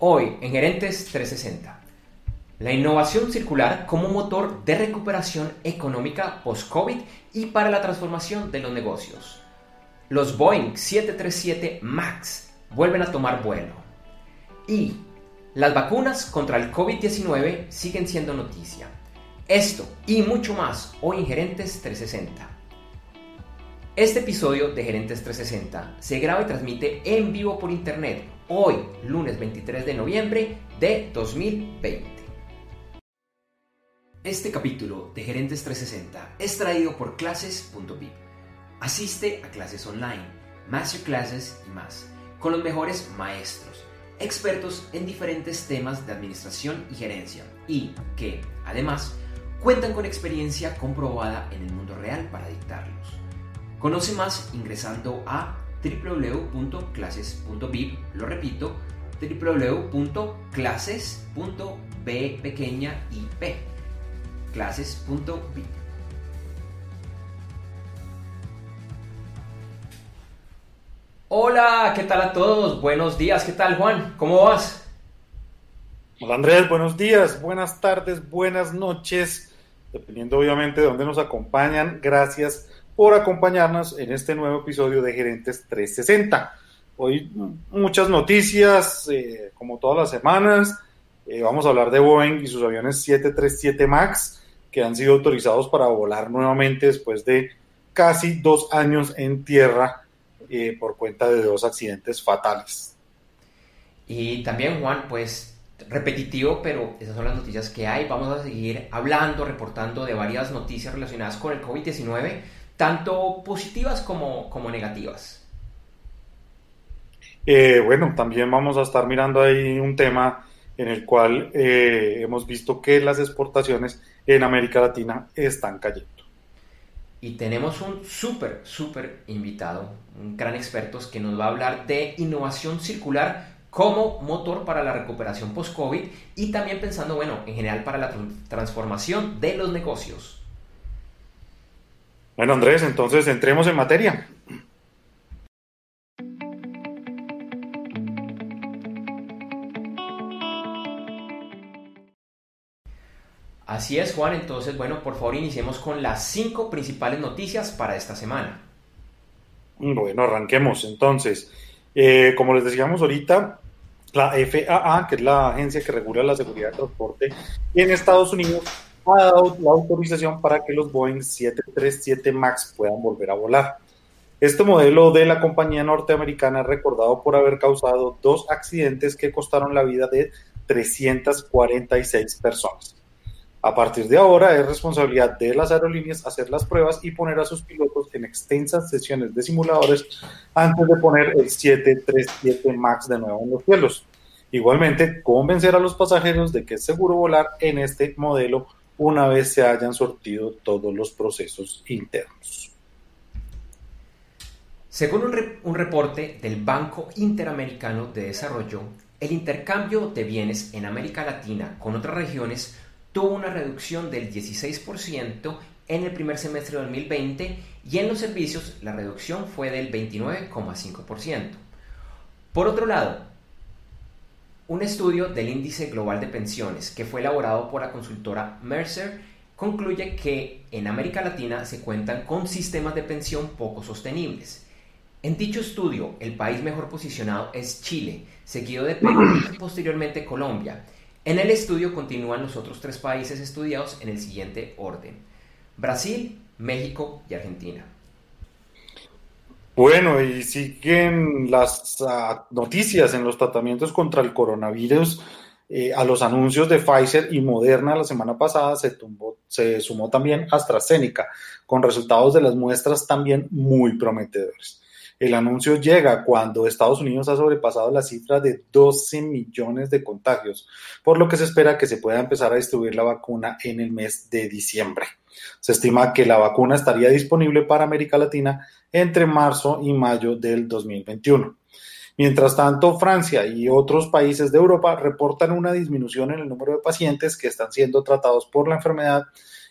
Hoy en Gerentes 360. La innovación circular como motor de recuperación económica post-COVID y para la transformación de los negocios. Los Boeing 737 MAX vuelven a tomar vuelo. Y las vacunas contra el COVID-19 siguen siendo noticia. Esto y mucho más hoy en Gerentes 360. Este episodio de Gerentes 360 se graba y transmite en vivo por internet hoy, lunes 23 de noviembre de 2020. Este capítulo de Gerentes 360 es traído por clases.vip. Asiste a clases online, masterclasses y más, con los mejores maestros, expertos en diferentes temas de administración y gerencia, y que, además, cuentan con experiencia comprobada en el mundo real para dictarlos. Conoce más ingresando a www.clases.vip, lo repito, www.clases.b clases.vip. Hola, ¿qué tal a todos? Buenos días, ¿qué tal Juan? ¿Cómo vas? Hola Andrés, buenos días, buenas tardes, buenas noches, dependiendo obviamente de dónde nos acompañan. Gracias por acompañarnos en este nuevo episodio de Gerentes 360. Hoy muchas noticias, eh, como todas las semanas. Eh, vamos a hablar de Boeing y sus aviones 737 MAX, que han sido autorizados para volar nuevamente después de casi dos años en tierra eh, por cuenta de dos accidentes fatales. Y también, Juan, pues repetitivo, pero esas son las noticias que hay. Vamos a seguir hablando, reportando de varias noticias relacionadas con el COVID-19, tanto positivas como, como negativas. Eh, bueno, también vamos a estar mirando ahí un tema en el cual eh, hemos visto que las exportaciones en América Latina están cayendo. Y tenemos un súper, súper invitado, un gran experto que nos va a hablar de innovación circular como motor para la recuperación post-COVID y también pensando, bueno, en general para la transformación de los negocios. Bueno, Andrés, entonces entremos en materia. Así es, Juan. Entonces, bueno, por favor, iniciemos con las cinco principales noticias para esta semana. Bueno, arranquemos. Entonces, eh, como les decíamos ahorita, la FAA, que es la agencia que regula la seguridad de transporte en Estados Unidos, ha dado la autorización para que los Boeing 737 MAX puedan volver a volar. Este modelo de la compañía norteamericana es recordado por haber causado dos accidentes que costaron la vida de 346 personas. A partir de ahora es responsabilidad de las aerolíneas hacer las pruebas y poner a sus pilotos en extensas sesiones de simuladores antes de poner el 737 MAX de nuevo en los cielos. Igualmente, convencer a los pasajeros de que es seguro volar en este modelo una vez se hayan sortido todos los procesos internos. Según un, reporte del Banco Interamericano de Desarrollo, el intercambio de bienes en América Latina con otras regiones tuvo una reducción del 16% en el primer semestre de 2020 y en los servicios la reducción fue del 29,5%. Por otro lado, un estudio del índice global de pensiones que fue elaborado por la consultora Mercer concluye que en América Latina se cuentan con sistemas de pensión poco sostenibles. En dicho estudio, el país mejor posicionado es Chile, seguido de Perú y posteriormente Colombia. En el estudio continúan los otros tres países estudiados en el siguiente orden. Brasil, México y Argentina. Bueno, y siguen las ah, noticias en los tratamientos contra el coronavirus. Eh, a los anuncios de Pfizer y Moderna la semana pasada se, se sumó también AstraZeneca, con resultados de las muestras también muy prometedores. El anuncio llega cuando Estados Unidos ha sobrepasado la cifra de 12 millones de contagios, por lo que se espera que se pueda empezar a distribuir la vacuna en el mes de diciembre. Se estima que la vacuna estaría disponible para América Latina entre marzo y mayo del 2021. Mientras tanto, Francia y otros países de Europa reportan una disminución en el número de pacientes que están siendo tratados por la enfermedad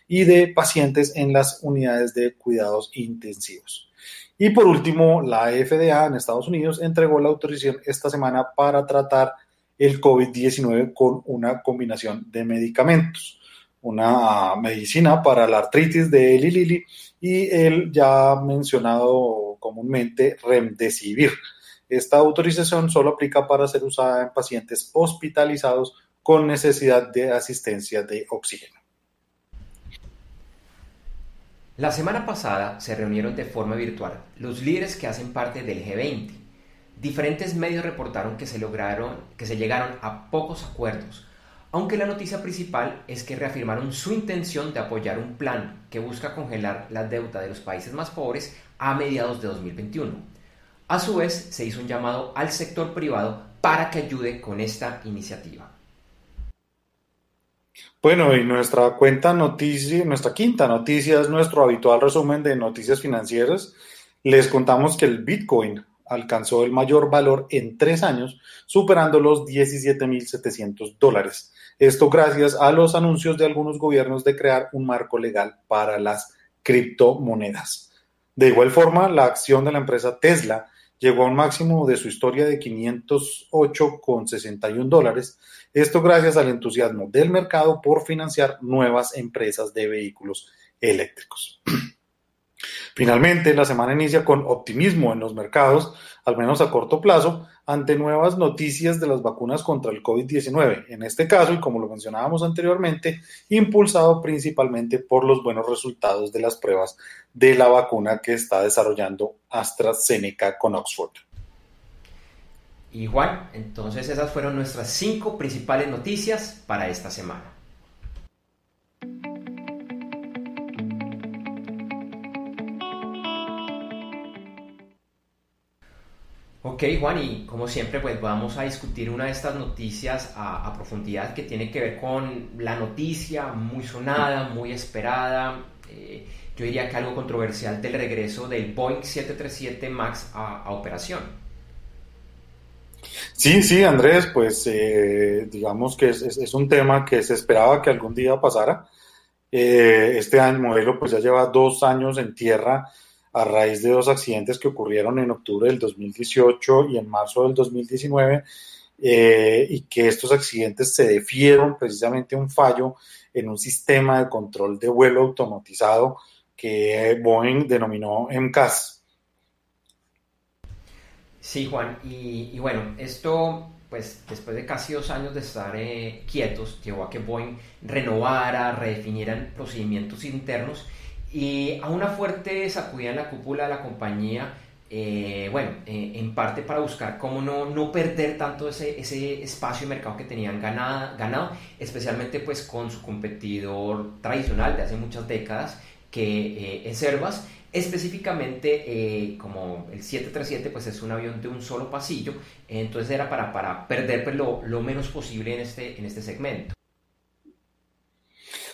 y de pacientes en las unidades de cuidados intensivos. Y por último, la FDA en Estados Unidos entregó la autorización esta semana para tratar el COVID-19 con una combinación de medicamentos, una medicina para la artritis de Eli Lilly y el ya mencionado comúnmente Remdesivir. Esta autorización solo aplica para ser usada en pacientes hospitalizados con necesidad de asistencia de oxígeno. La semana pasada se reunieron de forma virtual los líderes que hacen parte del G20. Diferentes medios reportaron que se lograron, que se llegaron a pocos acuerdos, aunque la noticia principal es que reafirmaron su intención de apoyar un plan que busca congelar la deuda de los países más pobres a mediados de 2021. A su vez, se hizo un llamado al sector privado para que ayude con esta iniciativa. Bueno, y nuestra cuenta noticia, nuestra quinta noticia es nuestro habitual resumen de noticias financieras. Les contamos que el Bitcoin alcanzó el mayor valor en tres años, superando los 17.700 dólares. Esto gracias a los anuncios de algunos gobiernos de crear un marco legal para las criptomonedas. De igual forma, la acción de la empresa Tesla llegó a un máximo de su historia de 508,61 dólares. Esto gracias al entusiasmo del mercado por financiar nuevas empresas de vehículos eléctricos. Finalmente, la semana inicia con optimismo en los mercados, al menos a corto plazo, ante nuevas noticias de las vacunas contra el COVID-19. En este caso, y como lo mencionábamos anteriormente, impulsado principalmente por los buenos resultados de las pruebas de la vacuna que está desarrollando AstraZeneca con Oxford. Y Juan, entonces esas fueron nuestras cinco principales noticias para esta semana. Ok, Juan, y como siempre, pues vamos a discutir una de estas noticias a, profundidad que tiene que ver con la noticia muy sonada, muy esperada, eh, yo diría que algo controversial del regreso del Boeing 737 MAX a, operación. Sí, sí, Andrés, pues eh, digamos que es, un tema que se esperaba que algún día pasara. Eh, este año modelo pues ya lleva dos años en tierra a raíz de dos accidentes que ocurrieron en octubre del 2018 y en marzo del 2019, eh, y que estos accidentes se defieron precisamente un fallo en un sistema de control de vuelo automatizado que Boeing denominó MCAS. Sí, Juan, y, bueno, esto pues después de casi dos años de estar eh, quietos, llevó a que Boeing renovara, redefiniera procedimientos internos y a una fuerte sacudida en la cúpula de la compañía eh, bueno, eh, en parte para buscar cómo no, no perder tanto ese, ese, espacio de mercado que tenían ganado, ganado, especialmente pues con su competidor tradicional de hace muchas décadas, que eh, es Airbus. Específicamente, como el 737 pues es un avión de un solo pasillo, entonces era para, para perder pues, lo, lo, menos posible en este, en este segmento.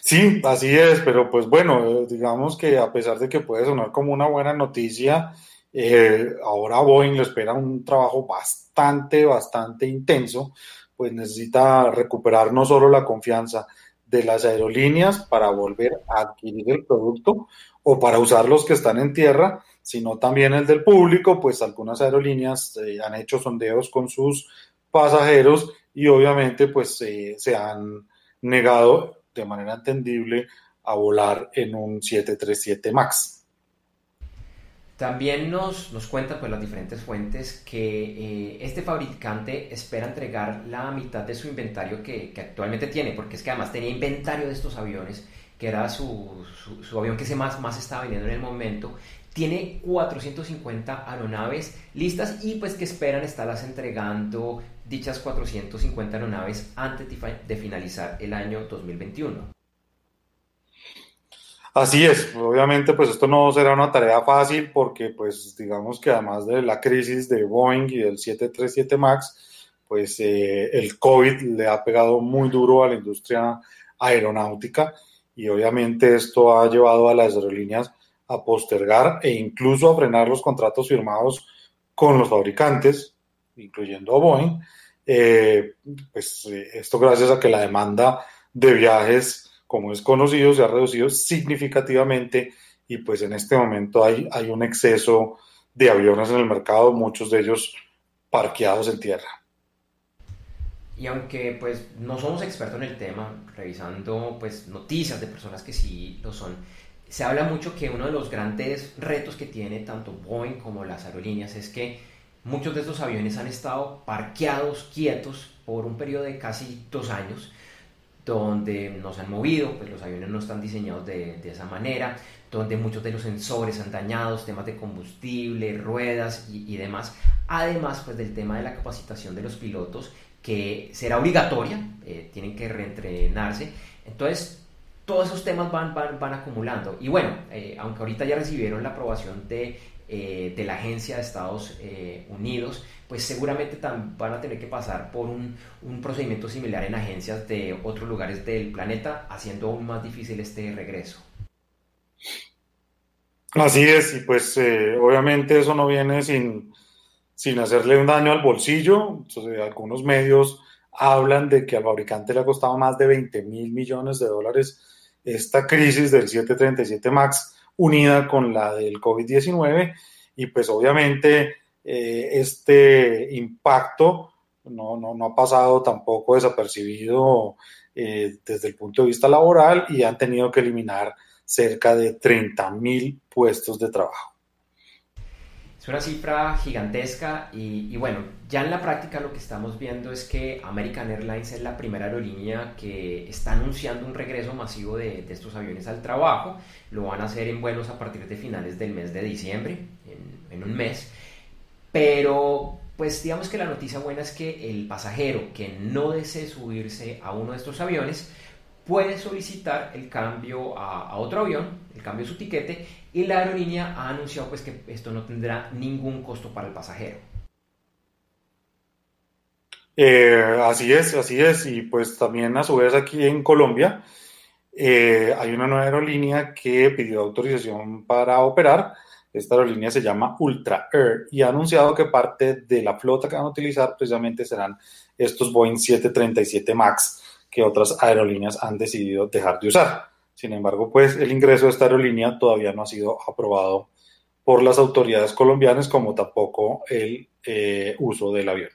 Sí, así es, pero pues bueno, digamos que a pesar de que puede sonar como una buena noticia, eh, ahora Boeing le espera un trabajo bastante, bastante intenso, pues necesita recuperar no solo la confianza de las aerolíneas para volver a adquirir el producto o para usar los que están en tierra, sino también el del público, pues algunas aerolíneas eh, han hecho sondeos con sus pasajeros y obviamente pues eh, se han negado de manera entendible a volar en un 737 MAX. También nos, nos cuentan pues, las diferentes fuentes que eh, este fabricante espera entregar la mitad de su inventario que, actualmente tiene, porque es que además tenía inventario de estos aviones, que era su, su, avión que se más, más estaba vendiendo en el momento. Tiene 450 aeronaves listas y pues que esperan estarlas entregando dichas 450 aeronaves antes de finalizar el año 2021. Así es, obviamente pues esto no será una tarea fácil porque pues digamos que además de la crisis de Boeing y del 737 MAX, pues eh, el COVID le ha pegado muy duro a la industria aeronáutica y obviamente esto ha llevado a las aerolíneas a postergar e incluso a frenar los contratos firmados con los fabricantes, incluyendo a Boeing, eh, pues eh, esto gracias a que la demanda de viajes como es conocido, se ha reducido significativamente y pues en este momento hay, hay un exceso de aviones en el mercado, muchos de ellos parqueados en tierra. Y aunque pues no somos expertos en el tema, revisando pues noticias de personas que sí lo son, se habla mucho que uno de los grandes retos que tiene tanto Boeing como las aerolíneas es que muchos de estos aviones han estado parqueados, quietos, por un periodo de casi dos años, donde no se han movido, pues los aviones no están diseñados de, de, esa manera, donde muchos de los sensores han dañado, temas de combustible, ruedas y, y, demás, además pues del tema de la capacitación de los pilotos, que será obligatoria, eh, tienen que reentrenarse, entonces todos esos temas van, van, van acumulando, y bueno, eh, aunque ahorita ya recibieron la aprobación de eh, de la Agencia de Estados eh, Unidos, pues seguramente van a tener que pasar por un, procedimiento similar en agencias de otros lugares del planeta, haciendo aún más difícil este regreso. Así es, y pues eh, obviamente eso no viene sin, sin hacerle un daño al bolsillo. Entonces, algunos medios hablan de que al fabricante le ha costado más de 20 mil millones de dólares esta crisis del 737 MAX unida con la del COVID-19 y pues obviamente eh, este impacto no, no, no, ha pasado tampoco desapercibido eh, desde el punto de vista laboral y han tenido que eliminar cerca de 30 mil puestos de trabajo. Es una cifra gigantesca y, bueno, ya en la práctica lo que estamos viendo es que American Airlines es la primera aerolínea que está anunciando un regreso masivo de, estos aviones al trabajo. Lo van a hacer en vuelos a partir de finales del mes de diciembre, en, un mes. Pero pues digamos que la noticia buena es que el pasajero que no desee subirse a uno de estos aviones puede solicitar el cambio a, otro avión, el cambio de su tiquete, y la aerolínea ha anunciado pues que esto no tendrá ningún costo para el pasajero. Eh, así es, así es, y pues también a su vez aquí en Colombia eh, hay una nueva aerolínea que pidió autorización para operar. Esta aerolínea se llama Ultra Air y ha anunciado que parte de la flota que van a utilizar precisamente serán estos Boeing 737 MAX que otras aerolíneas han decidido dejar de usar. Sin embargo, pues el ingreso de esta aerolínea todavía no ha sido aprobado por las autoridades colombianas, como tampoco el eh, uso del avión.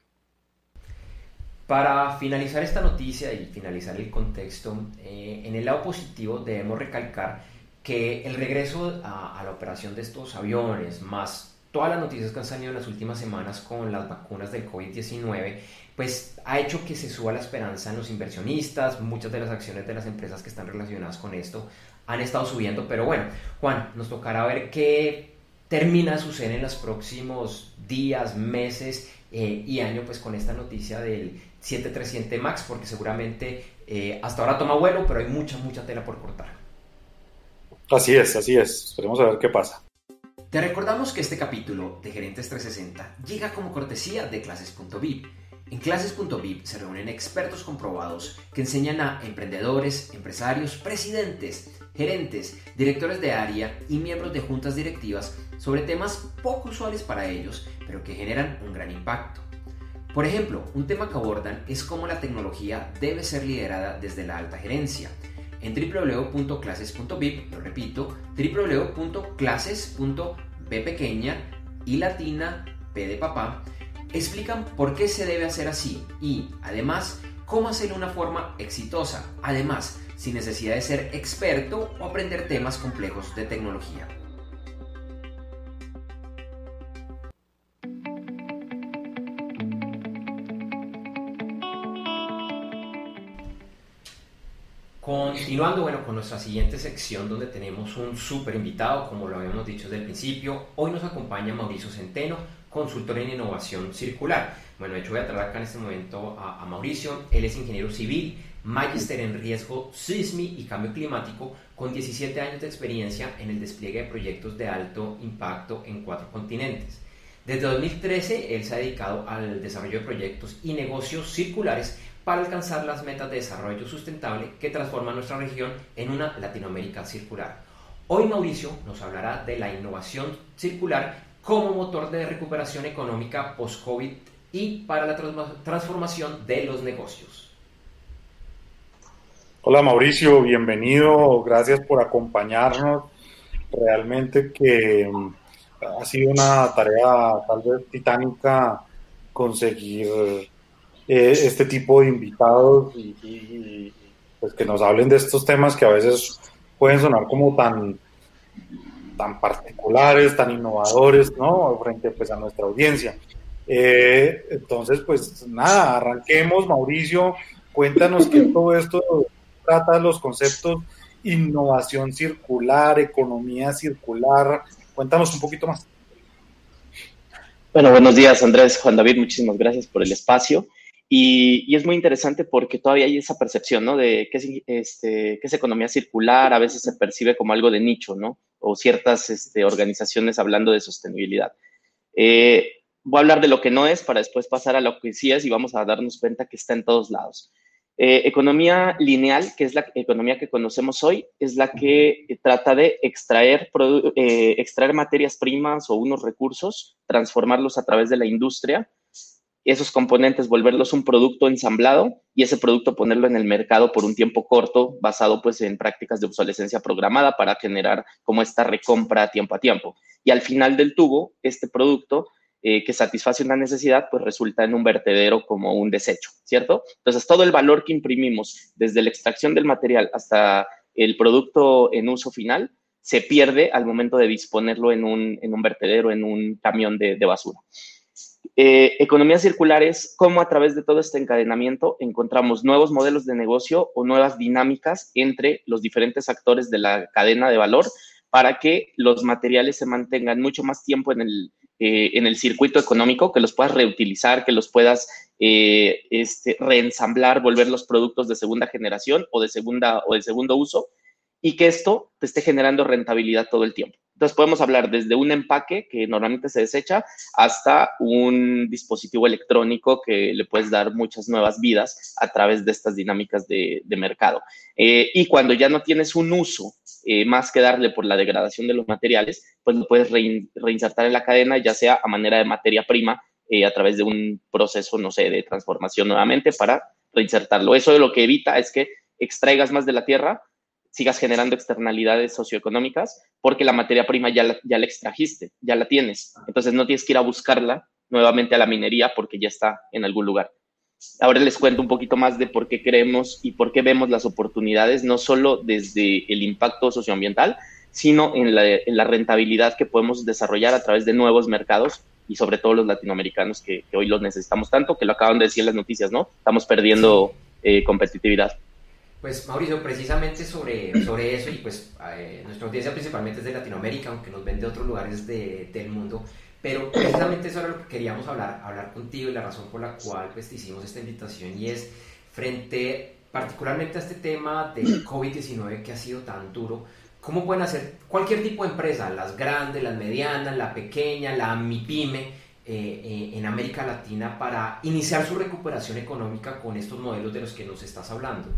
Para finalizar esta noticia y finalizar el contexto, eh, en el lado positivo debemos recalcar que el regreso a, la operación de estos aviones, más todas las noticias que han salido en las últimas semanas con las vacunas del COVID-19, pues ha hecho que se suba la esperanza en los inversionistas, muchas de las acciones de las empresas que están relacionadas con esto han estado subiendo, pero bueno, Juan, nos tocará ver qué termina de suceder en los próximos días, meses eh, y año, pues con esta noticia del 737 MAX, porque seguramente eh, hasta ahora toma vuelo, pero hay mucha, mucha tela por cortar. Así es, así es. Esperemos a ver qué pasa. Te recordamos que este capítulo de Gerentes 360 llega como cortesía de clases.vip. En clases.vip se reúnen expertos comprobados que enseñan a emprendedores, empresarios, presidentes, gerentes, directores de área y miembros de juntas directivas sobre temas poco usuales para ellos, pero que generan un gran impacto. Por ejemplo, un tema que abordan es cómo la tecnología debe ser liderada desde la alta gerencia. En www.clases.vip, lo repito, www.clases.b pequeña y latina p de papá, explican por qué se debe hacer así y, además, cómo hacerlo de una forma exitosa, además, sin necesidad de ser experto o aprender temas complejos de tecnología. Continuando, bueno, con nuestra siguiente sección donde tenemos un súper invitado, como lo habíamos dicho desde el principio, hoy nos acompaña Mauricio Centeno, consultor en innovación circular. Bueno, de hecho voy a traer acá en este momento a, Mauricio, él es ingeniero civil, magister en riesgo sísmi y cambio climático, con 17 años de experiencia en el despliegue de proyectos de alto impacto en cuatro continentes. Desde 2013, él se ha dedicado al desarrollo de proyectos y negocios circulares para alcanzar las metas de desarrollo sustentable que transforman nuestra región en una Latinoamérica circular. Hoy Mauricio nos hablará de la innovación circular como motor de recuperación económica post-COVID y para la transformación de los negocios. Hola Mauricio, bienvenido, gracias por acompañarnos. Realmente que mm, ha sido una tarea tal vez titánica conseguir eh, este tipo de invitados y, pues que nos hablen de estos temas que a veces pueden sonar como tan, tan particulares, tan innovadores, ¿no? Frente pues, a nuestra audiencia. Eh, entonces, pues nada, arranquemos, Mauricio, cuéntanos qué todo esto trata los conceptos innovación circular, economía circular, cuéntanos un poquito más. Bueno, buenos días Andrés, Juan David, muchísimas gracias por el espacio. Y, es muy interesante porque todavía hay esa percepción, ¿no? De qué es, este, es economía circular, a veces se percibe como algo de nicho, ¿no? O ciertas este, organizaciones hablando de sostenibilidad. Eh, voy a hablar de lo que no es para después pasar a lo que sí es y vamos a darnos cuenta que está en todos lados. Eh, economía lineal, que es la economía que conocemos hoy, es la que trata de extraer, eh, extraer materias primas o unos recursos, transformarlos a través de la industria esos componentes volverlos un producto ensamblado y ese producto ponerlo en el mercado por un tiempo corto basado pues en prácticas de obsolescencia programada para generar como esta recompra tiempo a tiempo. Y al final del tubo, este producto eh, que satisface una necesidad pues resulta en un vertedero como un desecho, ¿cierto? Entonces todo el valor que imprimimos desde la extracción del material hasta el producto en uso final se pierde al momento de disponerlo en un, en un vertedero, en un camión de, de basura. Eh, economía circular es cómo a través de todo este encadenamiento encontramos nuevos modelos de negocio o nuevas dinámicas entre los diferentes actores de la cadena de valor para que los materiales se mantengan mucho más tiempo en el, eh, en el circuito económico, que los puedas reutilizar, que los puedas eh, este, reensamblar, volver los productos de segunda generación o de, segunda, o de segundo uso y que esto te esté generando rentabilidad todo el tiempo. Entonces podemos hablar desde un empaque que normalmente se desecha hasta un dispositivo electrónico que le puedes dar muchas nuevas vidas a través de estas dinámicas de, mercado. Eh, y cuando ya no tienes un uso eh, más que darle por la degradación de los materiales, pues lo puedes reinsertar en la cadena, ya sea a manera de materia prima, eh, a través de un proceso, no sé, de transformación nuevamente para reinsertarlo. Eso lo que evita es que extraigas más de la tierra sigas generando externalidades socioeconómicas porque la materia prima ya la, ya la extrajiste, ya la tienes. Entonces no tienes que ir a buscarla nuevamente a la minería porque ya está en algún lugar. Ahora les cuento un poquito más de por qué creemos y por qué vemos las oportunidades, no solo desde el impacto socioambiental, sino en la, rentabilidad que podemos desarrollar a través de nuevos mercados y sobre todo los latinoamericanos que, hoy los necesitamos tanto, que lo acaban de decir las noticias, ¿no? Estamos perdiendo eh, competitividad. Pues Mauricio, precisamente sobre, sobre eso, y pues eh, nuestra audiencia principalmente es de Latinoamérica, aunque nos ven de otros lugares del mundo, pero precisamente eso era lo que queríamos hablar, hablar contigo y la razón por la cual pues, te hicimos esta invitación, y es frente particularmente a este tema del COVID-19 que ha sido tan duro, ¿cómo pueden hacer cualquier tipo de empresa, las grandes, las medianas, la pequeña, la MIPYME, eh, eh, en América Latina para iniciar su recuperación económica con estos modelos de los que nos estás hablando?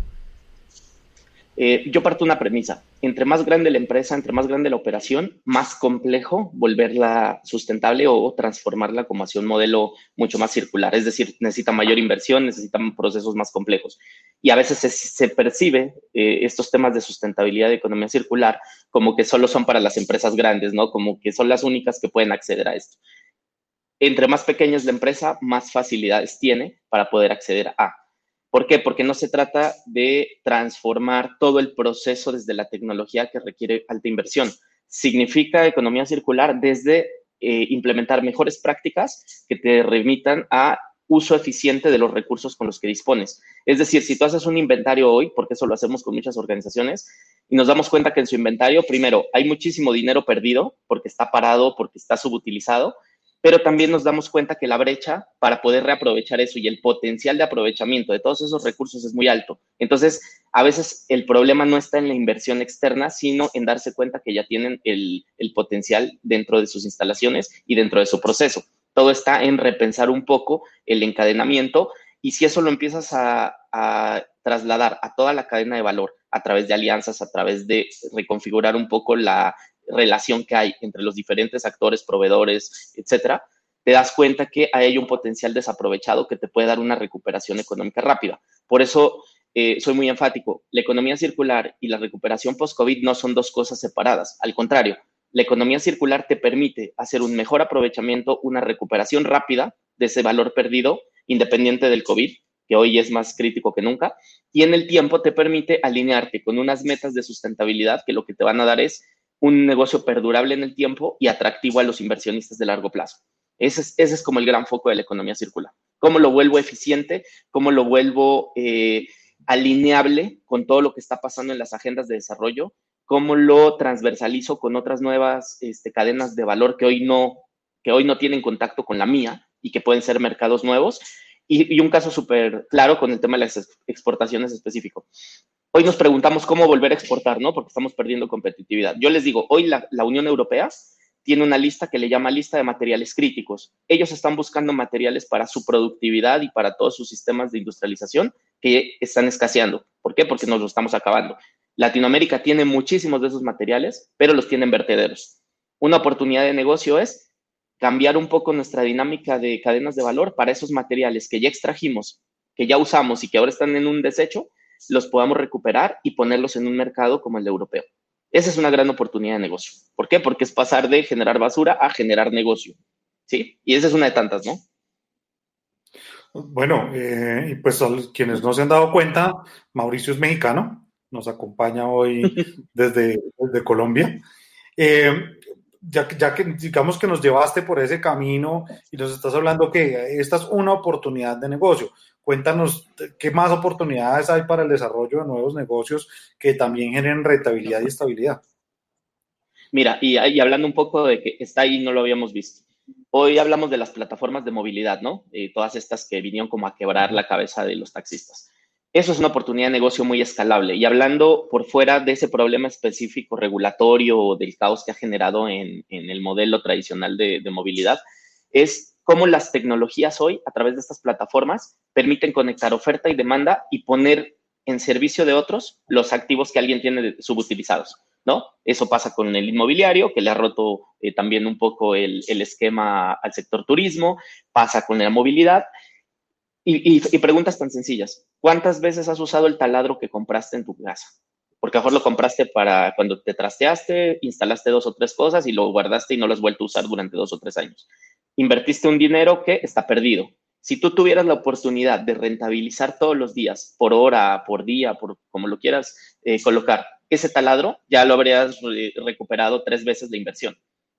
Eh, yo parto una premisa. Entre más grande la empresa, entre más grande la operación, más complejo volverla sustentable o transformarla como hacia un modelo mucho más circular. Es decir, necesita mayor inversión, necesitan procesos más complejos. Y a veces se, percibe eh, estos temas de sustentabilidad de economía circular como que solo son para las empresas grandes, ¿no? Como que son las únicas que pueden acceder a esto. Entre más pequeña es la empresa, más facilidades tiene para poder acceder a. ¿Por qué? Porque no se trata de transformar todo el proceso desde la tecnología que requiere alta inversión. Significa economía circular desde eh, implementar mejores prácticas que te remitan a uso eficiente de los recursos con los que dispones. Es decir, si tú haces un inventario hoy, porque eso lo hacemos con muchas organizaciones, y nos damos cuenta que en su inventario, primero, hay muchísimo dinero perdido porque está parado, porque está subutilizado, pero también nos damos cuenta que la brecha para poder reaprovechar eso y el potencial de aprovechamiento de todos esos recursos es muy alto. Entonces, a veces el problema no está en la inversión externa, sino en darse cuenta que ya tienen el, potencial dentro de sus instalaciones y dentro de su proceso. Todo está en repensar un poco el encadenamiento y si eso lo empiezas a, a trasladar a toda la cadena de valor a través de alianzas, a través de reconfigurar un poco la, relación que hay entre los diferentes actores, proveedores, etcétera, te das cuenta que hay un potencial desaprovechado que te puede dar una recuperación económica rápida. Por eso eh, soy muy enfático, la economía circular y la recuperación post-COVID no son dos cosas separadas, al contrario, la economía circular te permite hacer un mejor aprovechamiento, una recuperación rápida de ese valor perdido, independiente del COVID, que hoy es más crítico que nunca, y en el tiempo te permite alinearte con unas metas de sustentabilidad que lo que te van a dar es un negocio perdurable en el tiempo y atractivo a los inversionistas de largo plazo. Ese es, ese es como el gran foco de la economía circular. ¿Cómo lo vuelvo eficiente? ¿Cómo lo vuelvo eh, alineable con todo lo que está pasando en las agendas de desarrollo? ¿Cómo lo transversalizo con otras nuevas este, cadenas de valor que hoy, no, que hoy no tienen contacto con la mía y que pueden ser mercados nuevos? Y, y un caso súper claro con el tema de las exportaciones específico hoy nos preguntamos cómo volver a exportar, ¿no? Porque estamos perdiendo competitividad. Yo les digo, hoy la, Unión Europea tiene una lista que le llama lista de materiales críticos. Ellos están buscando materiales para su productividad y para todos sus sistemas de industrialización que están escaseando. ¿Por qué? Porque nos lo estamos acabando. Latinoamérica tiene muchísimos de esos materiales, pero los tienen vertederos. Una oportunidad de negocio es cambiar un poco nuestra dinámica de cadenas de valor para esos materiales que ya extrajimos, que ya usamos y que ahora están en un desecho, los podamos recuperar y ponerlos en un mercado como el europeo. Esa es una gran oportunidad de negocio. ¿Por qué? Porque es pasar de generar basura a generar negocio. ¿Sí? Y esa es una de tantas, ¿no? Bueno, eh, y pues quienes no se han dado cuenta, Mauricio es mexicano, nos acompaña hoy desde, Colombia. Eh, ya, ya, que digamos que nos llevaste por ese camino y nos estás hablando que esta es una oportunidad de negocio. Cuéntanos qué más oportunidades hay para el desarrollo de nuevos negocios que también generen rentabilidad y estabilidad. Mira, y, hablando un poco de que está ahí, no lo habíamos visto. Hoy hablamos de las plataformas de movilidad, ¿no? Eh, todas estas que vinieron como a quebrar la cabeza de los taxistas. Eso es una oportunidad de negocio muy escalable. Y hablando por fuera de ese problema específico regulatorio o del caos que ha generado en, el modelo tradicional de movilidad, es cómo las tecnologías hoy, a través de estas plataformas, permiten conectar oferta y demanda y poner en servicio de otros los activos que alguien tiene subutilizados, ¿no? Eso pasa con el inmobiliario, que le ha roto eh, también un poco el, esquema al sector turismo, pasa con la movilidad. Y, preguntas tan sencillas. ¿Cuántas veces has usado el taladro que compraste en tu casa? Porque a lo mejor lo compraste para cuando te trasteaste, instalaste dos o tres cosas y lo guardaste y no lo has vuelto a usar durante dos o tres años. Invertiste un dinero que está perdido Si tú tuvieras la oportunidad de rentabilizar todos los días, por hora, por día, por como lo quieras eh, colocar, ese taladro ya lo habrías recuperado tres veces la inversión.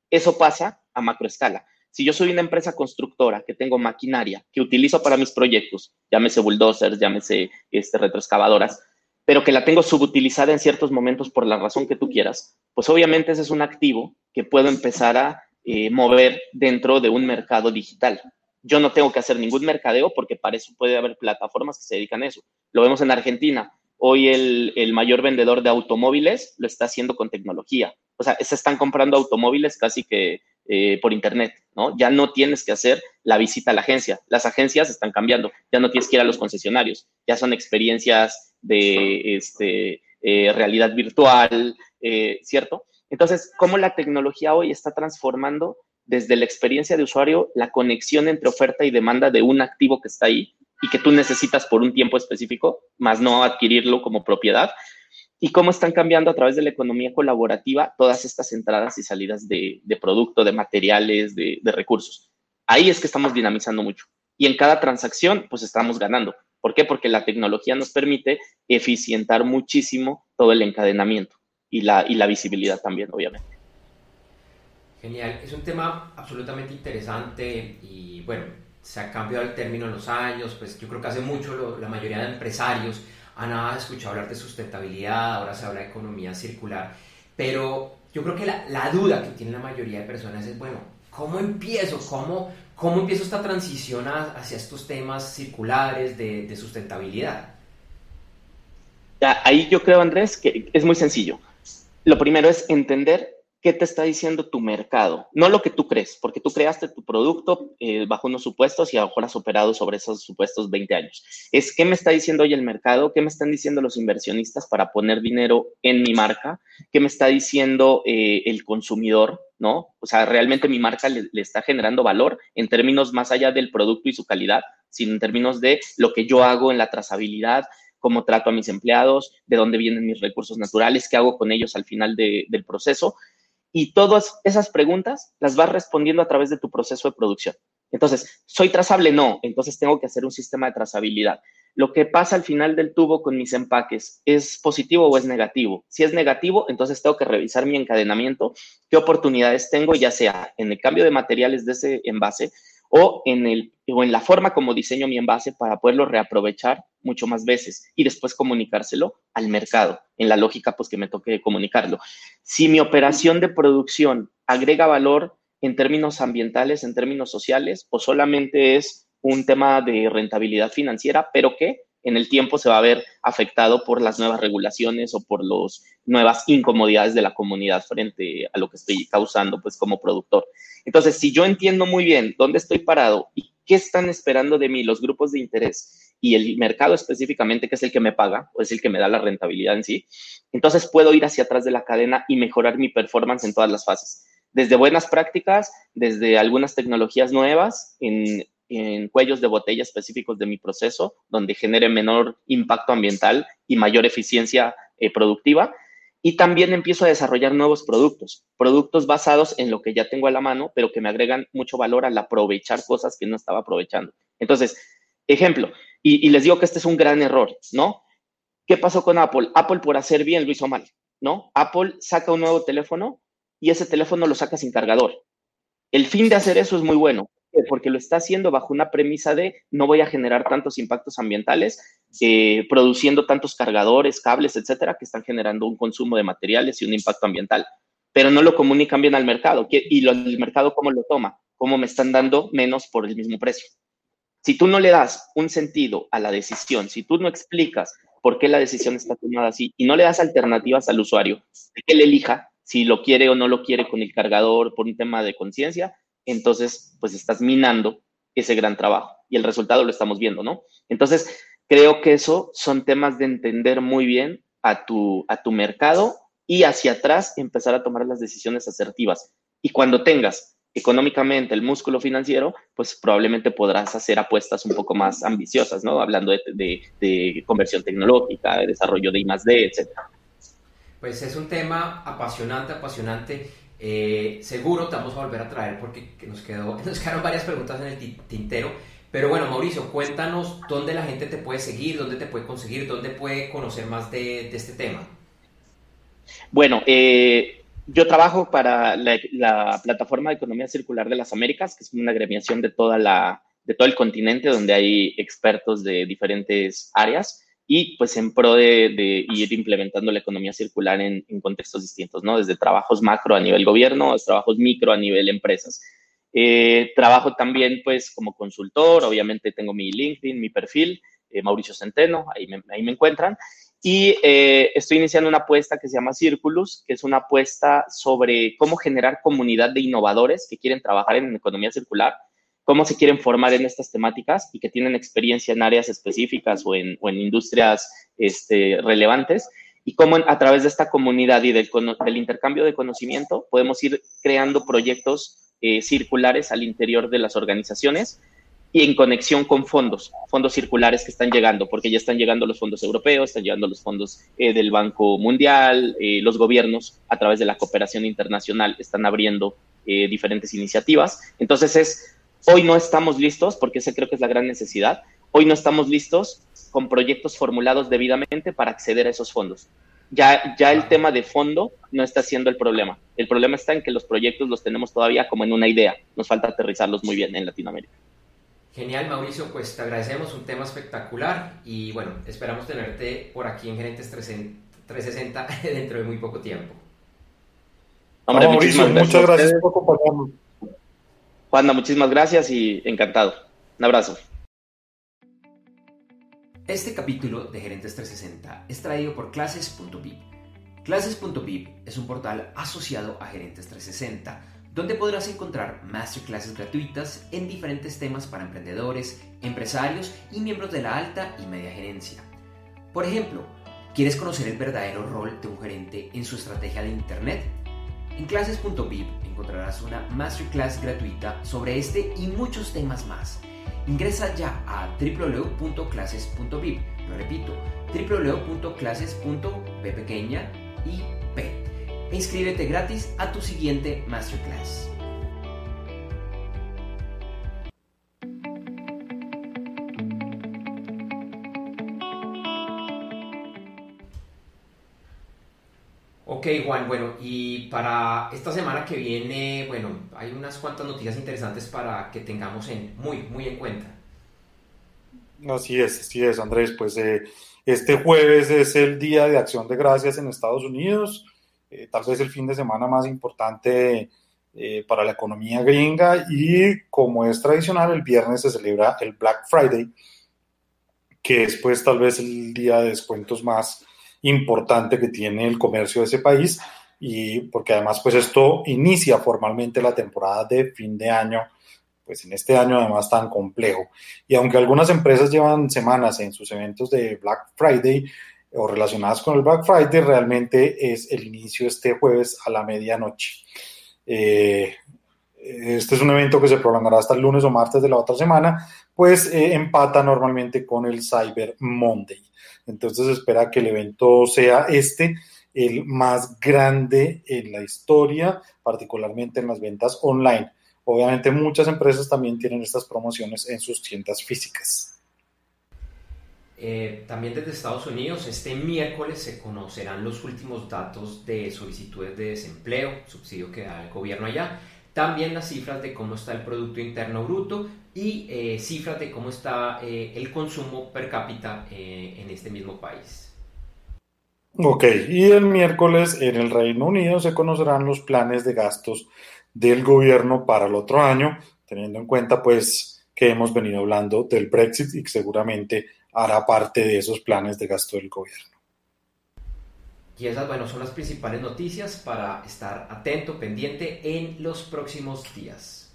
Eso pasa a macroescala. Si yo soy una empresa constructora que tengo maquinaria que utilizo para mis proyectos, llámese bulldozers, llámese este, retroexcavadoras, pero que la tengo subutilizada en ciertos momentos por la razón que tú quieras, pues obviamente ese es un activo que puedo empezar a eh, mover dentro de un mercado digital. Yo no tengo que hacer ningún mercadeo porque para eso puede haber plataformas que se dedican a eso. Lo vemos en Argentina. Hoy el, el mayor vendedor de automóviles lo está haciendo con tecnología. O sea, se están comprando automóviles casi que eh, por internet, ¿no? Ya no tienes que hacer la visita a la agencia. Las agencias están cambiando. Ya no tienes que ir a los concesionarios. Ya son experiencias de este, eh, realidad virtual, eh, ¿cierto? Entonces, ¿cómo la tecnología hoy está transformando desde la experiencia de usuario la conexión entre oferta y demanda de un activo que está ahí y que tú necesitas por un tiempo específico, más no adquirirlo como propiedad? y cómo están cambiando a través de la economía colaborativa todas estas entradas y salidas de, producto, de materiales, de, de, recursos. Ahí es que estamos dinamizando mucho. Y en cada transacción, pues estamos ganando. ¿Por qué? Porque la tecnología nos permite eficientar muchísimo todo el encadenamiento y la, y la visibilidad también, obviamente. Genial, es un tema absolutamente interesante y bueno, se ha cambiado el término en los años, pues yo creo que hace mucho la mayoría de empresarios han escuchado hablar de sustentabilidad, ahora se habla de economía circular, pero yo creo que la, la duda que tiene la mayoría de personas es, bueno, ¿cómo empiezo? ¿Cómo, ¿Cómo empiezo esta transición hacia estos temas circulares de, sustentabilidad? Ahí yo creo, Andrés, que es muy sencillo. Lo primero es entender qué te está diciendo tu mercado, no lo que tú crees, porque tú creaste tu producto eh, bajo unos supuestos y a lo mejor has operado sobre esos supuestos 20 años. Es qué me está diciendo hoy el mercado, qué me están diciendo los inversionistas para poner dinero en mi marca, qué me está diciendo eh, el consumidor, ¿no? O sea, realmente mi marca le, está generando valor en términos más allá del producto y su calidad, sino en términos de lo que yo hago en la trazabilidad, cómo trato a mis empleados, de dónde vienen mis recursos naturales, qué hago con ellos al final del proceso. Y todas esas preguntas las vas respondiendo a través de tu proceso de producción. Entonces, ¿soy trazable? No, entonces tengo que hacer un sistema de trazabilidad lo que pasa al final del tubo con mis empaques, ¿es positivo o es negativo? Si es negativo, entonces tengo que revisar mi encadenamiento, qué oportunidades tengo, ya sea en el cambio de materiales de ese envase o en, el, o en la forma como diseño mi envase para poderlo reaprovechar mucho más veces y después comunicárselo al mercado, en la lógica pues que me toque comunicarlo. Si mi operación de producción agrega valor en términos ambientales, en términos sociales, o solamente es un tema de rentabilidad financiera, pero que en el tiempo se va a ver afectado por las nuevas regulaciones o por las nuevas incomodidades de la comunidad frente a lo que estoy causando pues como productor. Entonces, si yo entiendo muy bien dónde estoy parado y qué están esperando de mí los grupos de interés y el mercado específicamente, que es el que me paga o es el que me da la rentabilidad en sí, entonces puedo ir hacia atrás de la cadena y mejorar mi performance en todas las fases. Desde buenas prácticas, desde algunas tecnologías nuevas en en cuellos de botella específicos de mi proceso, donde genere menor impacto ambiental y mayor eficiencia eh, productiva. Y también empiezo a desarrollar nuevos productos, productos basados en lo que ya tengo a la mano, pero que me agregan mucho valor al aprovechar cosas que no estaba aprovechando. Entonces, ejemplo, y, y les digo que este es un gran error, ¿no? ¿Qué pasó con Apple? Apple por hacer bien lo hizo mal, ¿no? Apple saca un nuevo teléfono y ese teléfono lo saca sin cargador. El fin de hacer eso es muy bueno, porque lo está haciendo bajo una premisa de no voy a generar tantos impactos ambientales, eh, produciendo tantos cargadores, cables, etcétera, que están generando un consumo de materiales y un impacto ambiental. Pero no lo comunican bien al mercado. ¿Y el mercado cómo lo toma? ¿Cómo me están dando menos por el mismo precio? Si tú no le das un sentido a la decisión, si tú no explicas por qué la decisión está tomada así y no le das alternativas al usuario que él elija si lo quiere o no lo quiere con el cargador por un tema de conciencia, entonces pues estás minando ese gran trabajo y el resultado lo estamos viendo, ¿no? Entonces, creo que eso son temas de entender muy bien a tu, a tu mercado y hacia atrás empezar a tomar las decisiones asertivas. Y cuando tengas económicamente el músculo financiero, pues probablemente podrás hacer apuestas un poco más ambiciosas, ¿no? Hablando de, de, conversión tecnológica, de desarrollo de I más D, etcétera. Pues es un tema apasionante, apasionante eh, seguro te vamos a volver a traer porque nos, quedó, nos quedaron varias preguntas en el tintero, Pero bueno, Mauricio, cuéntanos dónde la gente te puede seguir, dónde te puede conseguir, dónde puede conocer más de, este tema. Bueno, eh, yo trabajo para la, plataforma de economía circular de las Américas, que es una agremiación de toda la, de todo el continente donde hay expertos de diferentes áreas y pues en pro de, ir implementando la economía circular en, contextos distintos, ¿no? Desde trabajos macro a nivel gobierno, hasta trabajos micro a nivel empresas. Eh, trabajo también pues como consultor, obviamente tengo mi LinkedIn, mi perfil, eh, Mauricio Centeno, ahí me, ahí me encuentran. Y eh, estoy iniciando una apuesta que se llama Circulus, que es una apuesta sobre cómo generar comunidad de innovadores que quieren trabajar en economía circular cómo se quieren formar en estas temáticas y que tienen experiencia en áreas específicas o en, industrias este, relevantes y cómo a través de esta comunidad y del, intercambio de conocimiento podemos ir creando proyectos eh, circulares al interior de las organizaciones y en conexión con fondos, fondos circulares que están llegando, porque ya están llegando los fondos europeos, están llegando los fondos eh, del Banco Mundial, eh, los gobiernos a través de la cooperación internacional están abriendo diferentes iniciativas. Entonces es Hoy no estamos listos, porque esa creo que es la gran necesidad. Hoy no estamos listos con proyectos formulados debidamente para acceder a esos fondos. Ya, ya el tema de fondo no está siendo el problema. El problema está en que los proyectos los tenemos todavía como en una idea. Nos falta aterrizarlos muy bien en Latinoamérica. Genial, Mauricio. Pues te agradecemos un tema espectacular y bueno, esperamos tenerte por aquí en Gerentes 360 dentro de muy poco tiempo. Mauricio, muchas gracias por acompañarnos. Juanda, muchísimas gracias y encantado. Un abrazo. Este capítulo de Gerentes 360 es traído por clases.pip. Clases.pip es un portal asociado a Gerentes 360, donde podrás encontrar masterclasses gratuitas en diferentes temas para emprendedores, empresarios y miembros de la alta y media gerencia. Por ejemplo, ¿quieres conocer el verdadero rol de un gerente en su estrategia de Internet? En clases.vip encontrarás una masterclass gratuita sobre este y muchos temas más. Ingresa ya a www.clases.vip. Lo repito, www.clases.p pequeña y p. E inscríbete gratis a tu siguiente masterclass. Ok, Juan, bueno, y para esta semana que viene, bueno, hay unas cuantas noticias interesantes para que tengamos en, muy, muy en cuenta. Así es, así es, Andrés. Pues eh, este jueves es el Día de Acción de Gracias en Estados Unidos, eh, tal vez el fin de semana más importante eh, para la economía gringa y como es tradicional, el viernes se celebra el Black Friday, que es pues tal vez el día de descuentos más importante que tiene el comercio de ese país y porque además pues esto inicia formalmente la temporada de fin de año, pues en este año además tan complejo. Y aunque algunas empresas llevan semanas en sus eventos de Black Friday o relacionadas con el Black Friday, realmente es el inicio este jueves a la medianoche. Eh, este es un evento que se prolongará hasta el lunes o martes de la otra semana, pues eh, empata normalmente con el Cyber Monday. Entonces espera que el evento sea este el más grande en la historia, particularmente en las ventas online. Obviamente muchas empresas también tienen estas promociones en sus tiendas físicas. Eh, también desde Estados Unidos, este miércoles se conocerán los últimos datos de solicitudes de desempleo, subsidio que da el gobierno allá, también las cifras de cómo está el Producto Interno Bruto y eh, cifras de cómo está eh, el consumo per cápita eh, en este mismo país. Ok, y el miércoles en el Reino Unido se conocerán los planes de gastos del gobierno para el otro año, teniendo en cuenta pues que hemos venido hablando del Brexit y que seguramente hará parte de esos planes de gasto del gobierno. Y esas, bueno, son las principales noticias para estar atento, pendiente en los próximos días.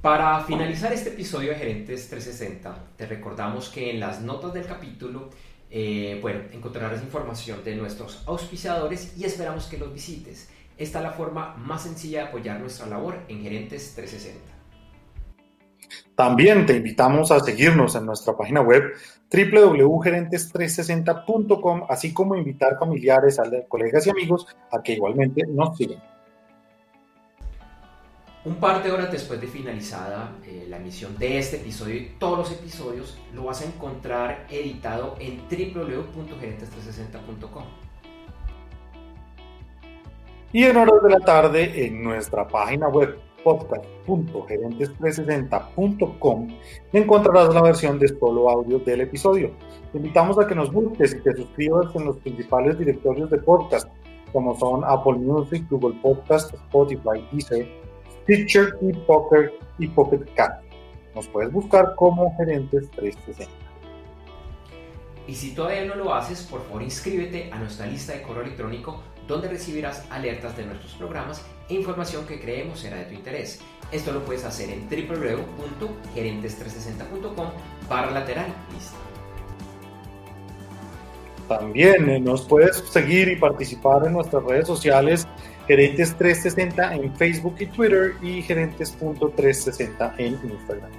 Para finalizar este episodio de Gerentes 360, te recordamos que en las notas del capítulo eh, bueno, encontrarás información de nuestros auspiciadores y esperamos que los visites. Esta es la forma más sencilla de apoyar nuestra labor en Gerentes 360. También te invitamos a seguirnos en nuestra página web www.gerentes360.com, así como invitar familiares, colegas y amigos a que igualmente nos sigan. Un par de horas después de finalizada eh, la emisión de este episodio y todos los episodios, lo vas a encontrar editado en www.gerentes360.com. Y en horas de la tarde en nuestra página web podcast.gerentes360.com encontrarás la versión de solo audio del episodio. Te invitamos a que nos busques y te suscribas en los principales directorios de podcast, como son Apple Music, Google Podcast, Spotify, Deezer, Stitcher, y Poker y Pocket Cat. Nos puedes buscar como Gerentes 360. Y si todavía no lo haces, por favor inscríbete a nuestra lista de correo electrónico donde recibirás alertas de nuestros programas e información que creemos será de tu interés. Esto lo puedes hacer en www.gerentes360.com barra lateral lista. También eh, nos puedes seguir y participar en nuestras redes sociales Gerentes 360 en Facebook y Twitter y Gerentes.360 en Instagram.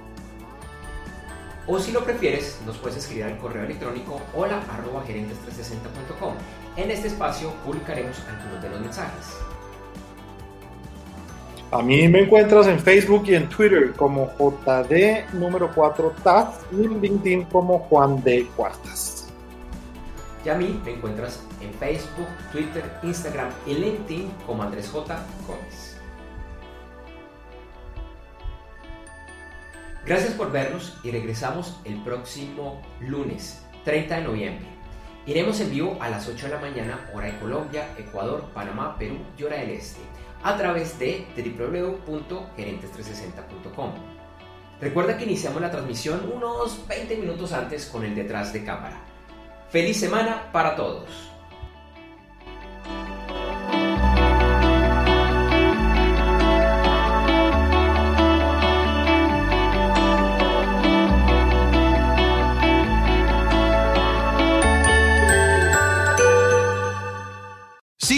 O si lo prefieres, nos puedes escribir al correo electrónico hola arroba gerentes360.com. En este espacio publicaremos algunos de los mensajes. A mí me encuentras en Facebook y en Twitter como JD número 4 TAF y en LinkedIn como Juan de Cuartas. Y a mí me encuentras en Facebook, Twitter, Instagram y LinkedIn como Andrés J. Gómez. Gracias por vernos y regresamos el próximo lunes 30 de noviembre. Iremos en vivo a las 8 de la mañana, hora de Colombia, Ecuador, Panamá, Perú y hora del Este, a través de www.gerentes360.com. Recuerda que iniciamos la transmisión unos 20 minutos antes con el detrás de cámara. Feliz semana para todos.